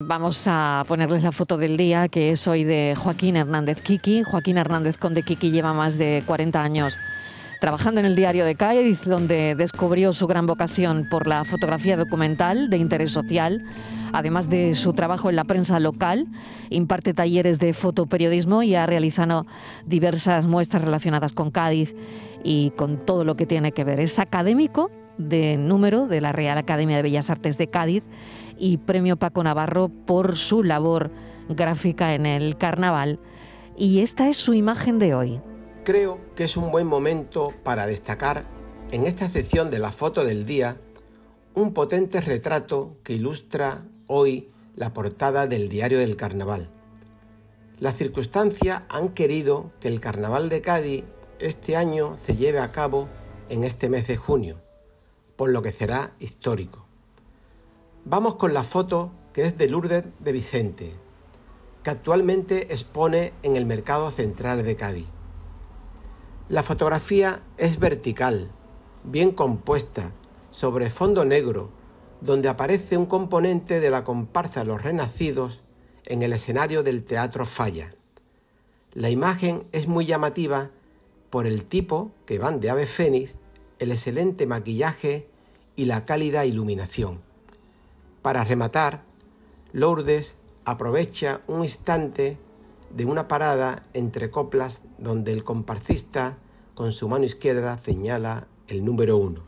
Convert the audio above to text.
Vamos a ponerles la foto del día, que es hoy de Joaquín Hernández Kiki. Joaquín Hernández Conde Kiki lleva más de 40 años trabajando en el diario de Cádiz, donde descubrió su gran vocación por la fotografía documental de interés social. Además de su trabajo en la prensa local, imparte talleres de fotoperiodismo y ha realizado diversas muestras relacionadas con Cádiz y con todo lo que tiene que ver. Es académico de número de la Real Academia de Bellas Artes de Cádiz y premio Paco Navarro por su labor gráfica en el carnaval. Y esta es su imagen de hoy. Creo que es un buen momento para destacar en esta sección de la foto del día un potente retrato que ilustra hoy la portada del diario del carnaval. Las circunstancias han querido que el carnaval de Cádiz este año se lleve a cabo en este mes de junio, por lo que será histórico. Vamos con la foto que es de Lourdes de Vicente, que actualmente expone en el Mercado Central de Cádiz. La fotografía es vertical, bien compuesta, sobre fondo negro, donde aparece un componente de la comparsa Los Renacidos en el escenario del Teatro Falla. La imagen es muy llamativa por el tipo que van de ave fénix, el excelente maquillaje y la cálida iluminación. Para rematar, Lourdes aprovecha un instante de una parada entre coplas donde el comparsista con su mano izquierda señala el número uno.